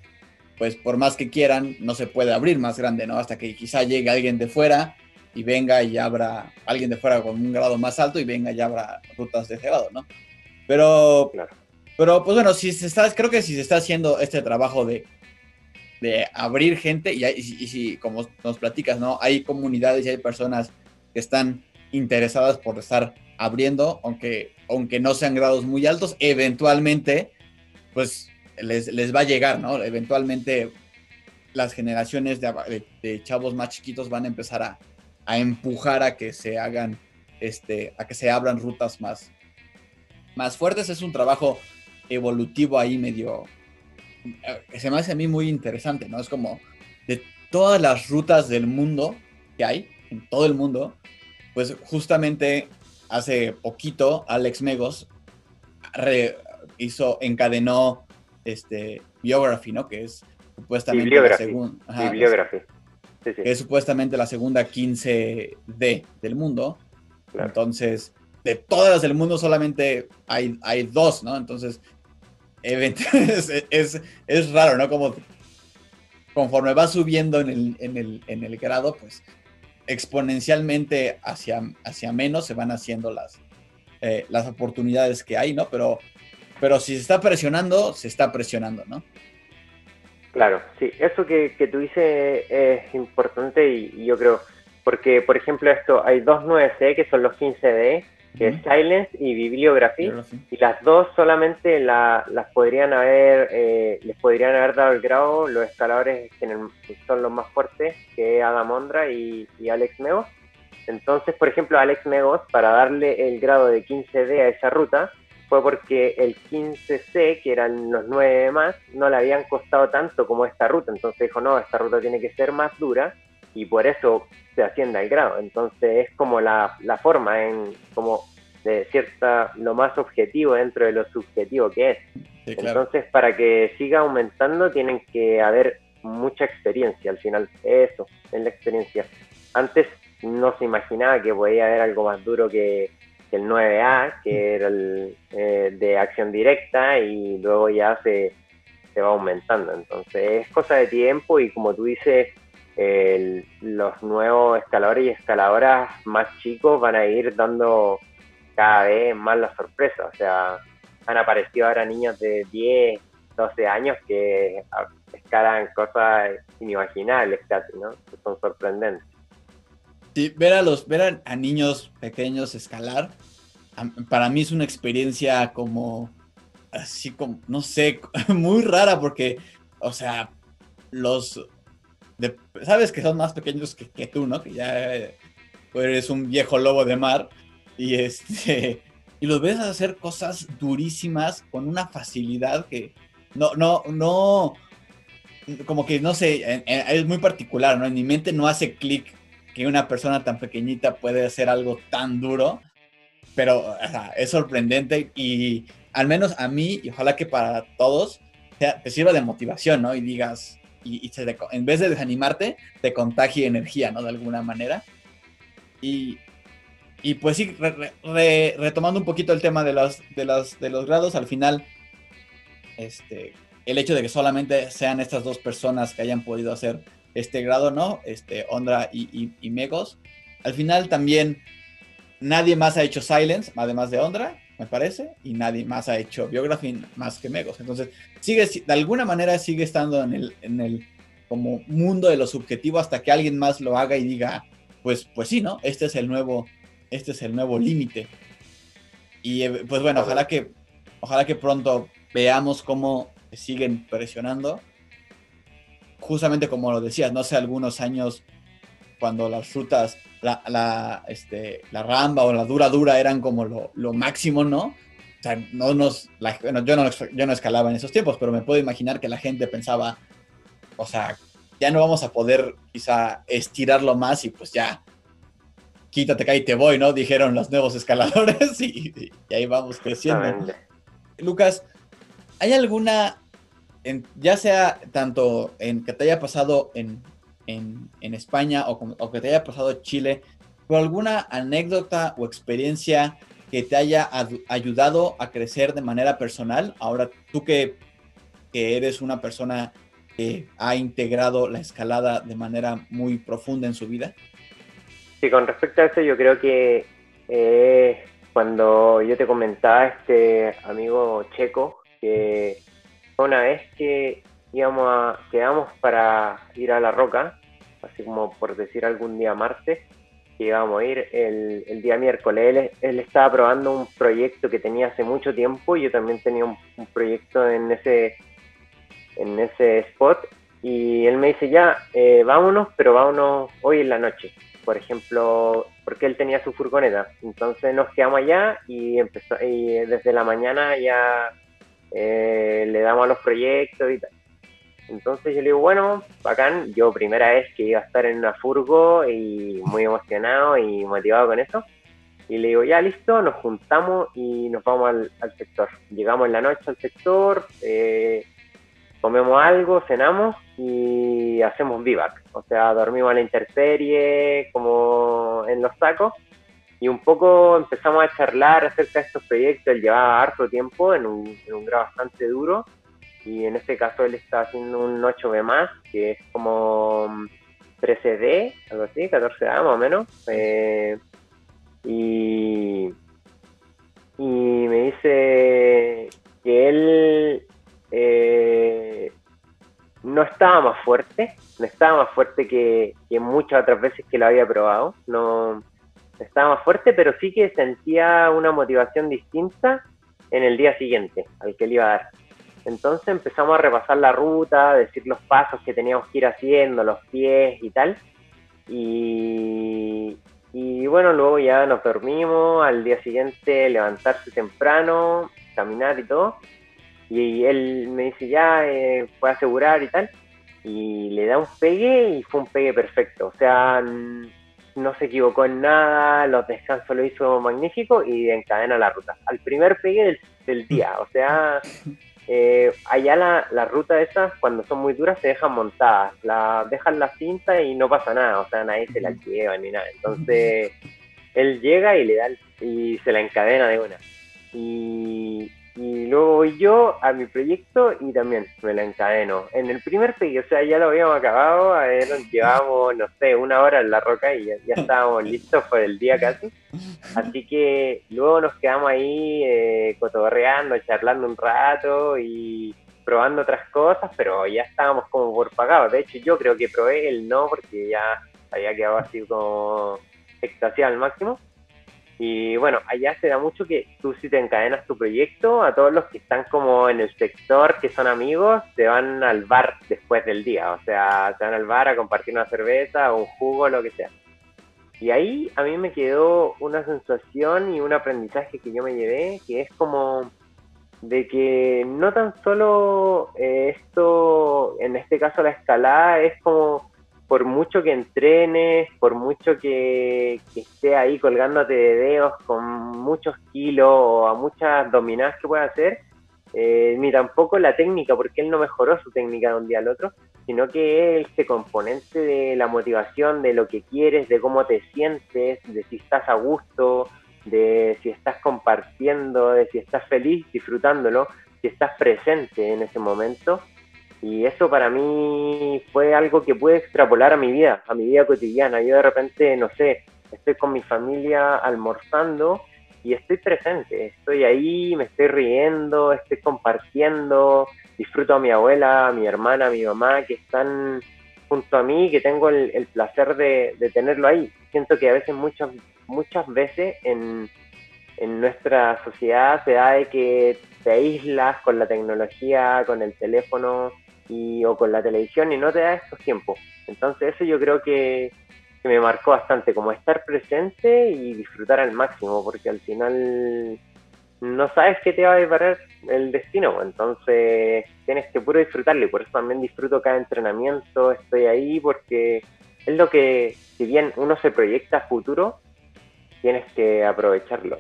pues por más que quieran, no se puede abrir más grande, ¿no? Hasta que quizá llegue alguien de fuera y venga y abra, alguien de fuera con un grado más alto y venga y abra rutas de ese grado, ¿no? Pero, pero pues bueno, si se está, creo que si se está haciendo este trabajo de, de abrir gente y, y, si, como nos platicas, ¿no? Hay comunidades y hay personas que están interesadas por estar abriendo, aunque, aunque no sean grados muy altos, eventualmente, pues les, va a llegar, ¿no? Eventualmente las generaciones de, chavos más chiquitos van a empezar a, empujar a que se hagan, este, a que se abran rutas más, más fuertes. Es un trabajo evolutivo ahí medio, eh, se me hace a mí muy interesante, ¿no? Es como todas las rutas del mundo que hay, en todo el mundo, pues justamente hace poquito Alex Megos hizo, encadenó este Biography, ¿no? Que es supuestamente la segunda. Bibliography. Que es supuestamente la segunda 15D del mundo. Entonces, de todas del mundo solamente hay, hay dos, ¿no? Entonces, es, es, raro, ¿no? Como conforme va subiendo en el, en el, en el grado, pues exponencialmente hacia, hacia menos se van haciendo las, eh, las oportunidades que hay, ¿no? Pero, pero si se está presionando, se está presionando, ¿no? Claro, sí, eso que, que tú dices es importante y, yo creo, porque por ejemplo esto, hay dos 9C que son los 15D, que es Silence y Bibliography, y las dos solamente las podrían haber, eh, les podrían haber dado el grado los escaladores que son los más fuertes, que es Adam Ondra y, Alex Megos. Entonces, por ejemplo, Alex Megos, para darle el grado de 15D a esa ruta, fue porque el 15C, que eran los 9 más, no le habían costado tanto como esta ruta. Entonces dijo, no, esta ruta tiene que ser más dura y por eso se asciende al grado. Entonces es como la, la forma en como de cierta, lo más objetivo dentro de lo subjetivo que es. Entonces para que siga aumentando tienen que haber mucha experiencia al final. Eso, es la experiencia. Antes no se imaginaba que podía haber algo más duro que, el 9A, que era el eh, de acción directa y luego ya se, se va aumentando. Entonces es cosa de tiempo y como tú dices, los nuevos escaladores y escaladoras más chicos van a ir dando cada vez más la sorpresa. O sea, han aparecido ahora niños de 10, 12 años que escalan cosas inimaginables casi, ¿no? Que son sorprendentes. Ver a los, ver a, niños pequeños escalar, para mí es una experiencia como, así como, no sé, muy rara porque, o sea, los sabes que son más pequeños que, tú, ¿no? Que ya eres un viejo lobo de mar y este y los ves hacer cosas durísimas con una facilidad que no no no como que no sé, es muy particular, ¿no? En mi mente no hace clic que una persona tan pequeñita puede hacer algo tan duro, pero es sorprendente y al menos a mí y ojalá que para todos te sirva de motivación, ¿no? Y digas, y, en vez de desanimarte, te contagie energía, ¿no? De alguna manera. Y, y pues sí, retomando un poquito el tema de los, de, los, de los grados, al final, este, el hecho de que solamente sean estas dos personas que hayan podido hacer este grado, ¿no? Este, Ondra y, Megos. Al final también nadie más ha hecho Silence, además de Ondra me parece, y nadie más ha hecho Biography más que Megos. Entonces, sigue, de alguna manera sigue estando en el, en el como mundo de lo subjetivo hasta que alguien más lo haga y diga, pues, pues sí, ¿no? Este es el nuevo, este es el nuevo límite. Y eh, pues bueno, ojalá que, ojalá que pronto veamos cómo siguen presionando. Justamente como lo decías, no sé, algunos años cuando las rutas la, la, este, la ramba o la dura dura eran como lo, lo máximo, ¿no? O sea, no nos, bueno, yo, no, yo no escalaba en esos tiempos, pero me puedo imaginar que la gente pensaba, o sea, ya no vamos a poder quizá estirarlo más y pues ya, quítate que ahí te voy, ¿no? Dijeron los nuevos escaladores y, ahí vamos creciendo. Lucas, ¿hay alguna, en, ya sea tanto en que te haya pasado en, en, España o, que te haya pasado Chile, por alguna anécdota o experiencia que te haya ayudado a crecer de manera personal. Ahora, tú que, eres una persona que ha integrado la escalada de manera muy profunda en su vida. Sí, con respecto a eso, yo creo que eh, cuando yo te comentaba este amigo checo, que una vez que íbamos a, quedamos para ir a la roca, así como por decir algún día martes, que íbamos a ir el, día miércoles. Él, estaba probando un proyecto que tenía hace mucho tiempo y yo también tenía un, proyecto en ese, en ese spot y él me dice ya, eh, vámonos, pero vámonos hoy en la noche, por ejemplo, porque él tenía su furgoneta. Entonces nos quedamos allá y empezó y desde la mañana ya eh, le damos a los proyectos y tal. Entonces yo le digo, bueno, bacán, yo primera vez que iba a estar en una furgo y muy emocionado y motivado con eso. Y le digo, ya listo, nos juntamos y nos vamos al, sector. Llegamos en la noche al sector, eh, comemos algo, cenamos y hacemos vivac. O sea, dormimos a la interserie, como en los sacos. Y un poco empezamos a charlar acerca de estos proyectos. Él llevaba harto tiempo en un, en un grado bastante duro y en este caso él está haciendo un 8B más, que es como 13D, algo así, 14A más o menos. Eh, y, y me dice que él eh, no estaba más fuerte, no estaba más fuerte que, que, muchas otras veces que lo había probado, no estaba más fuerte, pero sí que sentía una motivación distinta en el día siguiente al que le iba a dar. Entonces empezamos a repasar la ruta, decir los pasos que teníamos que ir haciendo, los pies y tal. Y, bueno, luego ya nos dormimos, al día siguiente levantarse temprano, caminar y todo. Y él me dice, ya, eh, puede asegurar y tal. Y le da un pegue y fue un pegue perfecto. O sea, no se equivocó en nada, los descansos lo hizo magnífico y encadena la ruta. Al primer pegue del, del día. O sea, eh, allá la, la, ruta esas, cuando son muy duras, se dejan montadas. La, dejan la cinta y no pasa nada, o sea, nadie se la lleva ni nada. Entonces, él llega y le da y se la encadena de una. Y, y luego voy yo a mi proyecto y también me la encadeno. En el primer pegue, o sea, ya lo habíamos acabado, a ver, llevamos, no sé, una hora en la roca y ya, estábamos listos por el día casi. Así que luego nos quedamos ahí eh, cotorreando, charlando un rato y probando otras cosas, pero ya estábamos como por pagados. De hecho, yo creo que probé el no porque ya había quedado así como extasiado al máximo. Y bueno, allá se da mucho que tú si te encadenas tu proyecto, a todos los que están como en el sector, que son amigos, te van al bar después del día. O sea, te van al bar a compartir una cerveza o un jugo, lo que sea. Y ahí a mí me quedó una sensación y un aprendizaje que yo me llevé, que es como de que no tan solo eh, esto, en este caso la escalada, es como por mucho que entrenes, por mucho que, esté ahí colgándote de dedos con muchos kilos o a muchas dominadas que pueda hacer, eh, ni tampoco la técnica, porque él no mejoró su técnica de un día al otro, sino que es este componente de la motivación, de lo que quieres, de cómo te sientes, de si estás a gusto, de si estás compartiendo, de si estás feliz disfrutándolo, si estás presente en ese momento y eso para mí fue algo que pude extrapolar a mi vida, a mi vida cotidiana. Yo de repente, no sé, estoy con mi familia almorzando y estoy presente, estoy ahí, me estoy riendo, estoy compartiendo, disfruto a mi abuela, a mi hermana, a mi mamá que están junto a mí, que tengo el, placer de, tenerlo ahí. Siento que a veces, muchas, muchas veces en, en nuestra sociedad se da de que te aíslas con la tecnología, con el teléfono, y, o con la televisión y no te da estos tiempos. Entonces eso yo creo que, me marcó bastante, como estar presente y disfrutar al máximo, porque al final no sabes qué te va a deparar el destino, entonces tienes que puro disfrutarlo y por eso también disfruto cada entrenamiento, estoy ahí porque es lo que, si bien uno se proyecta a futuro, tienes que aprovecharlo.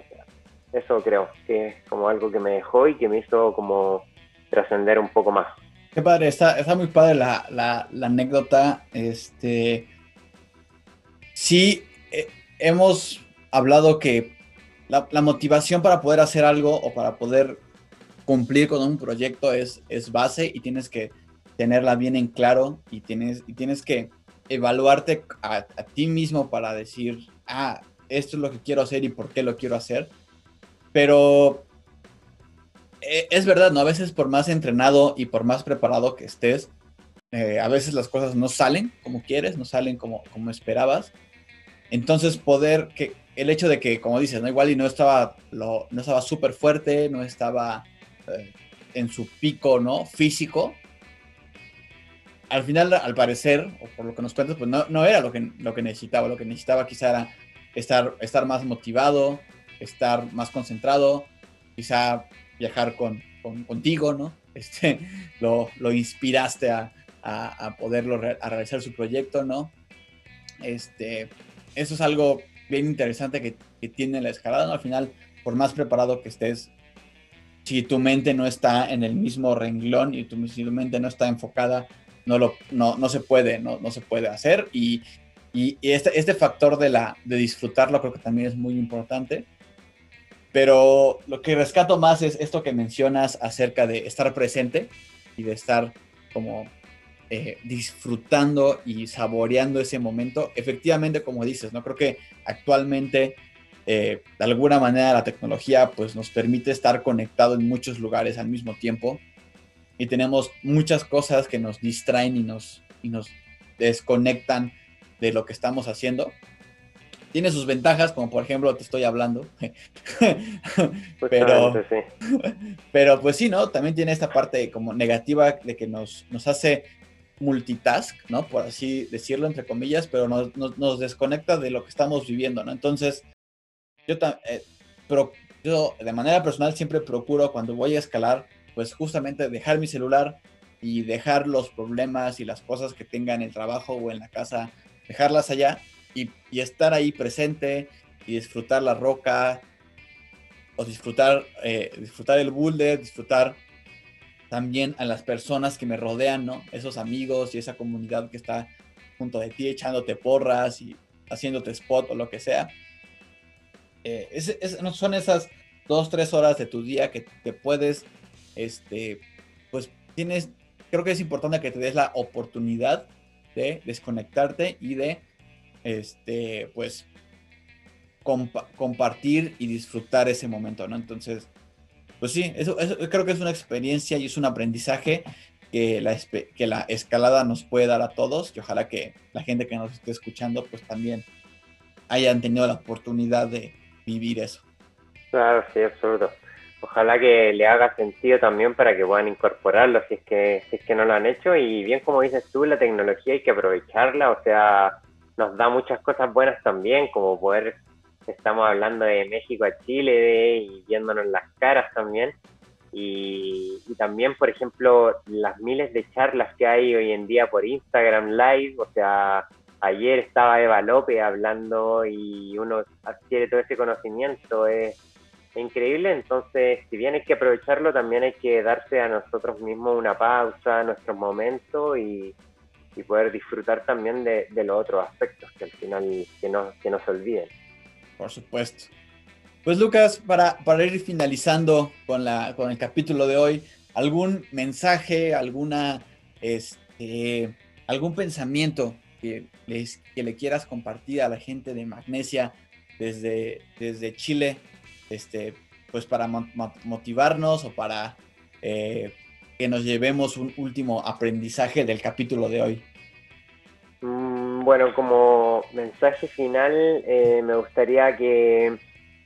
Eso creo que es como algo que me dejó y que me hizo como trascender un poco más. Qué padre, está, muy padre la, anécdota. Este, sí, eh, hemos hablado que la, motivación para poder hacer algo o para poder cumplir con un proyecto es, base y tienes que tenerla bien en claro y tienes, que evaluarte a, ti mismo para decir, ah, esto es lo que quiero hacer y por qué lo quiero hacer. Pero es verdad, ¿no? A veces por más entrenado y por más preparado que estés, eh, a veces las cosas no salen como quieres, no salen como, como esperabas. Entonces poder, que el hecho de que, como dices, ¿no? Igual y no estaba, lo, no estaba súper fuerte, no estaba eh, en su pico, ¿no? Físico. Al final, al parecer, o por lo que nos cuentas, pues no, no era lo que, lo que necesitaba. Lo que necesitaba quizá era estar, estar más motivado, estar más concentrado, quizá viajar con, contigo, ¿no? Este, lo, lo inspiraste a, a, poderlo a realizar su proyecto, ¿no? Este, eso es algo bien interesante que, que tiene la escalada, ¿no? Al final, por más preparado que estés, si tu mente no está en el mismo renglón y tu, mente no está enfocada, no, lo, no, no se puede, no, no se puede hacer. Y, y, este, este factor de, la, de disfrutarlo creo que también es muy importante. Pero lo que rescato más es esto que mencionas acerca de estar presente y de estar como eh, disfrutando y saboreando ese momento. Efectivamente, como dices, ¿no? Creo que actualmente, eh, de alguna manera, la tecnología pues, nos permite estar conectado en muchos lugares al mismo tiempo y tenemos muchas cosas que nos distraen y nos, y nos desconectan de lo que estamos haciendo. Tiene sus ventajas, como por ejemplo te estoy hablando. pero, pero pues sí, ¿no? También tiene esta parte como negativa de que nos, nos hace multitask, ¿no? Por así decirlo, entre comillas, pero nos, desconecta de lo que estamos viviendo, ¿no? Entonces, yo, eh, yo de manera personal siempre procuro cuando voy a escalar, pues justamente dejar mi celular y dejar los problemas y las cosas que tenga en el trabajo o en la casa, dejarlas allá y, estar ahí presente y disfrutar la roca o disfrutar, eh, disfrutar el boulder, disfrutar también a las personas que me rodean, ¿no? Esos amigos y esa comunidad que está junto de ti echándote porras y haciéndote spot o lo que sea. Eh, son esas dos, tres horas de tu día que te puedes, este, pues tienes, creo que es importante que te des la oportunidad de desconectarte y de, este, pues, compartir y disfrutar ese momento, ¿no? Entonces, pues sí, eso, creo que es una experiencia y es un aprendizaje que la, que la escalada nos puede dar a todos y ojalá que la gente que nos esté escuchando pues también hayan tenido la oportunidad de vivir eso. Claro, sí, absoluto. Ojalá que le haga sentido también para que puedan incorporarlo si es que si es que no lo han hecho y bien como dices tú, la tecnología hay que aprovecharla, o sea, nos da muchas cosas buenas también, como poder estamos hablando de México a Chile y viéndonos las caras también. Y, también, por ejemplo, las miles de charlas que hay hoy en día por Instagram Live, o sea, ayer estaba Eva López hablando y uno adquiere todo ese conocimiento, es, increíble, entonces si bien hay que aprovecharlo, también hay que darse a nosotros mismos una pausa, nuestro momento y, poder disfrutar también de, los otros aspectos que al final que no, que no se olviden. Por supuesto. Pues Lucas, para, para ir finalizando con, la, con el capítulo de hoy, ¿algún mensaje, alguna, este, algún pensamiento que, les, que le quieras compartir a la gente de Magnesia desde, desde Chile, este, pues para motivarnos o para eh, que nos llevemos un último aprendizaje del capítulo de hoy? Bueno, como mensaje final, eh, me gustaría que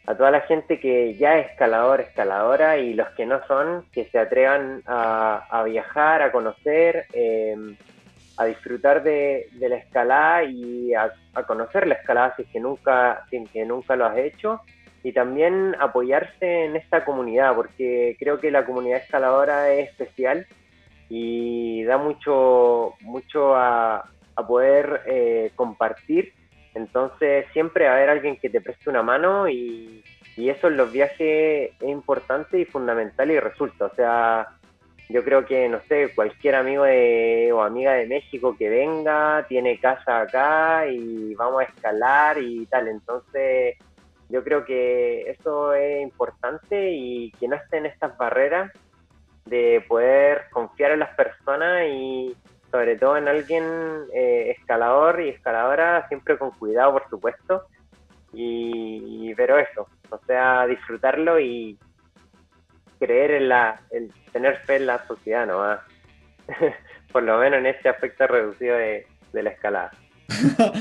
a toda la gente que ya es escalador, escaladora y los que no son, que se atrevan a, viajar, a conocer, eh, a disfrutar de, la escalada y a, conocer la escalada si es que nunca, si que nunca lo has hecho y también apoyarse en esta comunidad porque creo que la comunidad escaladora es especial y da mucho, mucho a, poder eh, compartir. Entonces siempre va a haber alguien que te preste una mano y, eso en los viajes es importante y fundamental y resulta. O sea, yo creo que, no sé, cualquier amigo o amiga de México que venga, tiene casa acá y vamos a escalar y tal. Entonces, yo creo que eso es importante y que no estén estas barreras de poder confiar en las personas y, sobre todo en alguien eh, escalador y escaladora, siempre con cuidado, por supuesto. Y, pero eso, o sea, disfrutarlo y creer en la, el tener fe en la sociedad, ¿no? por lo menos en ese aspecto reducido de, la escalada.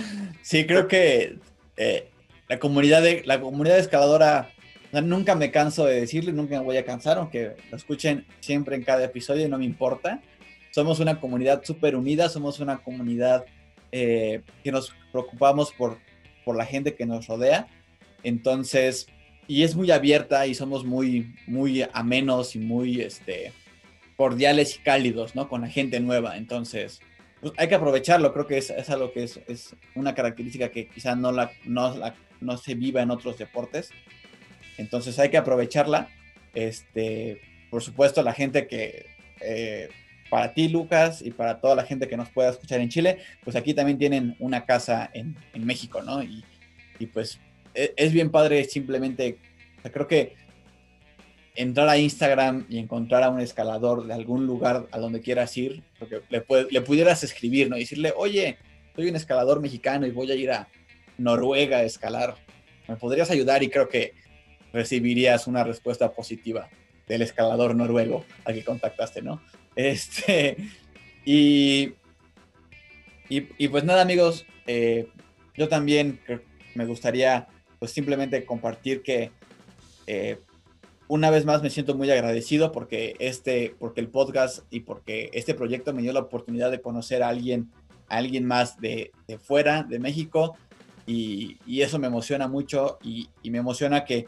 sí, creo que eh, la comunidad de la comunidad escaladora nunca me canso de decirlo, nunca me voy a cansar, aunque lo escuchen siempre en cada episodio, no me importa somos una comunidad súper unida, somos una comunidad eh, que nos preocupamos por, por la gente que nos rodea. Entonces, y es muy abierta y somos muy, muy amenos y muy este, cordiales y cálidos, ¿no? Con la gente nueva. Entonces, pues hay que aprovecharlo, creo que es, es algo que es, es, una característica que quizá no, la, no, la, no se viva en otros deportes, entonces hay que aprovecharla, este, por supuesto la gente que, eh, para ti Lucas y para toda la gente que nos pueda escuchar en Chile, pues aquí también tienen una casa en, en México, ¿no? Y, y pues es, es, bien padre simplemente, creo que entrar a Instagram y encontrar a un escalador de algún lugar a donde quieras ir, porque le, le pudieras escribir, ¿no? Y decirle, oye, soy un escalador mexicano y voy a ir a Noruega a escalar. ¿Me podrías ayudar? Y creo que recibirías una respuesta positiva del escalador noruego al que contactaste, ¿no? Este, y, y, y pues nada, amigos, eh, yo también me gustaría pues simplemente compartir que eh, una vez más me siento muy agradecido porque este, porque el podcast y porque este proyecto me dio la oportunidad de conocer a alguien, a alguien más de, fuera, de México, y, y, eso me emociona mucho y, me emociona que,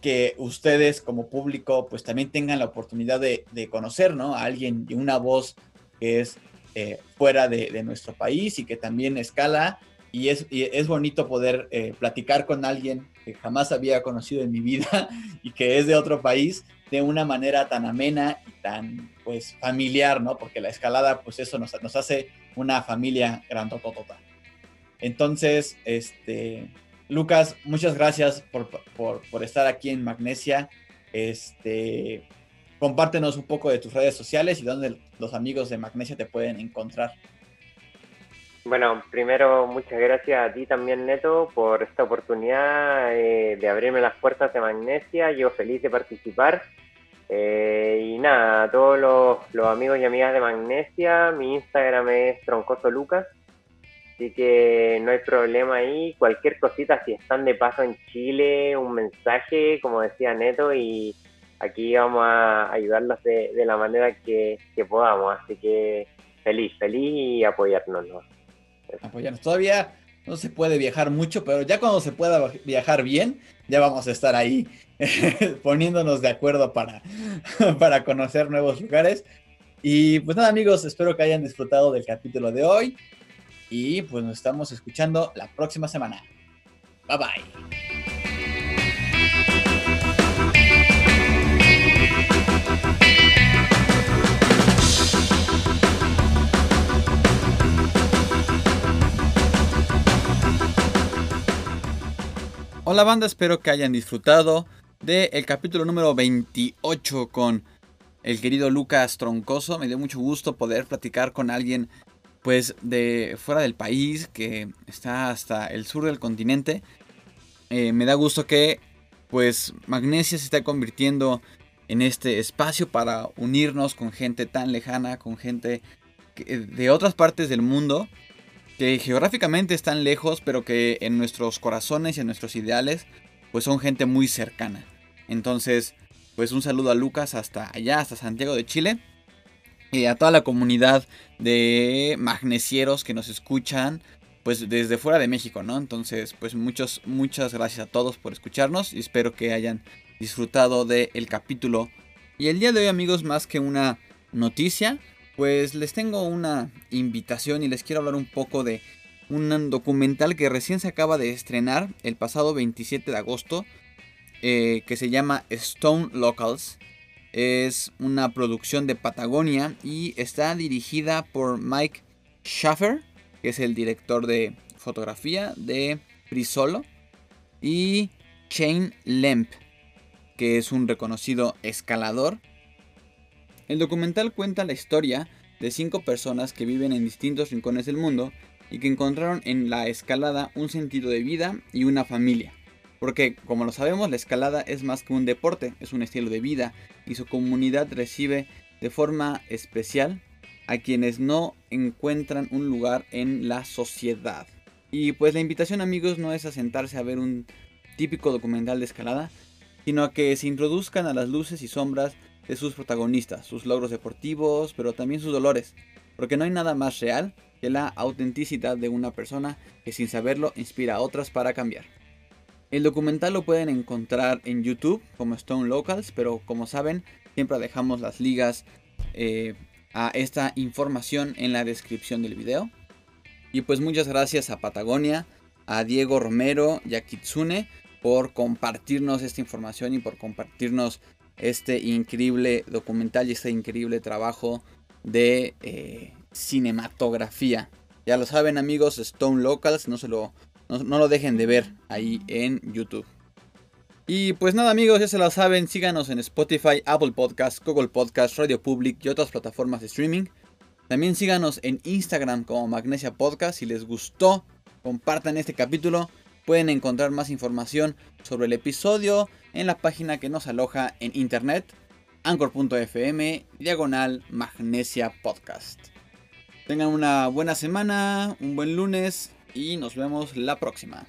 que ustedes como público pues también tengan la oportunidad de, conocer, ¿no? A alguien y una voz que es eh, fuera de, nuestro país y que también escala y es, es bonito poder eh, platicar con alguien que jamás había conocido en mi vida y que es de otro país de una manera tan amena y tan pues familiar, ¿no? Porque la escalada pues eso nos, nos hace una familia grandototota. Entonces, este, Lucas, muchas gracias por, por, por, estar aquí en Magnesia. Este, compártenos un poco de tus redes sociales y dónde los amigos de Magnesia te pueden encontrar. Bueno, primero muchas gracias a ti también, Neto, por esta oportunidad eh, de abrirme las puertas de Magnesia. Yo feliz de participar. Eh, y nada, a todos los, amigos y amigas de Magnesia, mi Instagram es Troncoso Lucas. Así que no hay problema ahí. Cualquier cosita, si están de paso en Chile, un mensaje, como decía Neto, y aquí vamos a ayudarlos de, de la manera que, podamos. Así que feliz, feliz y apoyarnos. ¿no? Apoyarnos. Todavía no se puede viajar mucho, pero ya cuando se pueda viajar bien, ya vamos a estar ahí poniéndonos de acuerdo para, para conocer nuevos lugares. Y pues nada amigos, espero que hayan disfrutado del capítulo de hoy y pues nos estamos escuchando la próxima semana. Bye bye. Hola banda, espero que hayan disfrutado del el capítulo número 28 con el querido Lucas Troncoso. Me dio mucho gusto poder platicar con alguien pues de fuera del país que está hasta el sur del continente. Eh, me da gusto que pues Magnesia se está convirtiendo en este espacio para unirnos con gente tan lejana, con gente de otras partes del mundo que geográficamente están lejos, pero que en nuestros corazones y en nuestros ideales, pues son gente muy cercana. Entonces, pues un saludo a Lucas hasta allá, hasta Santiago de Chile. Y a toda la comunidad de magnesieros que nos escuchan, pues desde fuera de México, ¿no? Entonces, pues muchos, muchas gracias a todos por escucharnos y espero que hayan disfrutado del capítulo. Y el día de hoy, amigos, más que una noticia, pues les tengo una invitación y les quiero hablar un poco de un documental que recién se acaba de estrenar el pasado 27 de agosto, eh, que se llama Stone Locals. Es una producción de Patagonia y está dirigida por Mike Schaffer, que es el director de fotografía de Frisolo, y Shane Lemp, que es un reconocido escalador el documental cuenta la historia de cinco personas que viven en distintos rincones del mundo y que encontraron en la escalada un sentido de vida y una familia. Porque, como lo sabemos, la escalada es más que un deporte, es un estilo de vida y su comunidad recibe de forma especial a quienes no encuentran un lugar en la sociedad. Y pues la invitación amigos no es a sentarse a ver un típico documental de escalada, sino a que se introduzcan a las luces y sombras de sus protagonistas, sus logros deportivos, pero también sus dolores, porque no hay nada más real que la autenticidad de una persona que sin saberlo inspira a otras para cambiar. El documental lo pueden encontrar en YouTube como Stone Locals, pero como saben, siempre dejamos las ligas eh, a esta información en la descripción del video. Y pues muchas gracias a Patagonia, a Diego Romero y a Kitsune por compartirnos esta información y por compartirnos este increíble documental y este increíble trabajo de eh, cinematografía. Ya lo saben amigos, Stone Locals, no, se lo, no, lo dejen de ver ahí en YouTube. Y pues nada amigos, ya se lo saben, síganos en Spotify, Apple Podcasts, Google Podcasts, Radio Public y otras plataformas de streaming. También síganos en Instagram como Magnesia Podcast. Si les gustó, compartan este capítulo. Pueden encontrar más información sobre el episodio en la página que nos aloja en internet, anchor.fm, diagonal Magnesia Podcast. Tengan una buena semana, un buen lunes y nos vemos la próxima.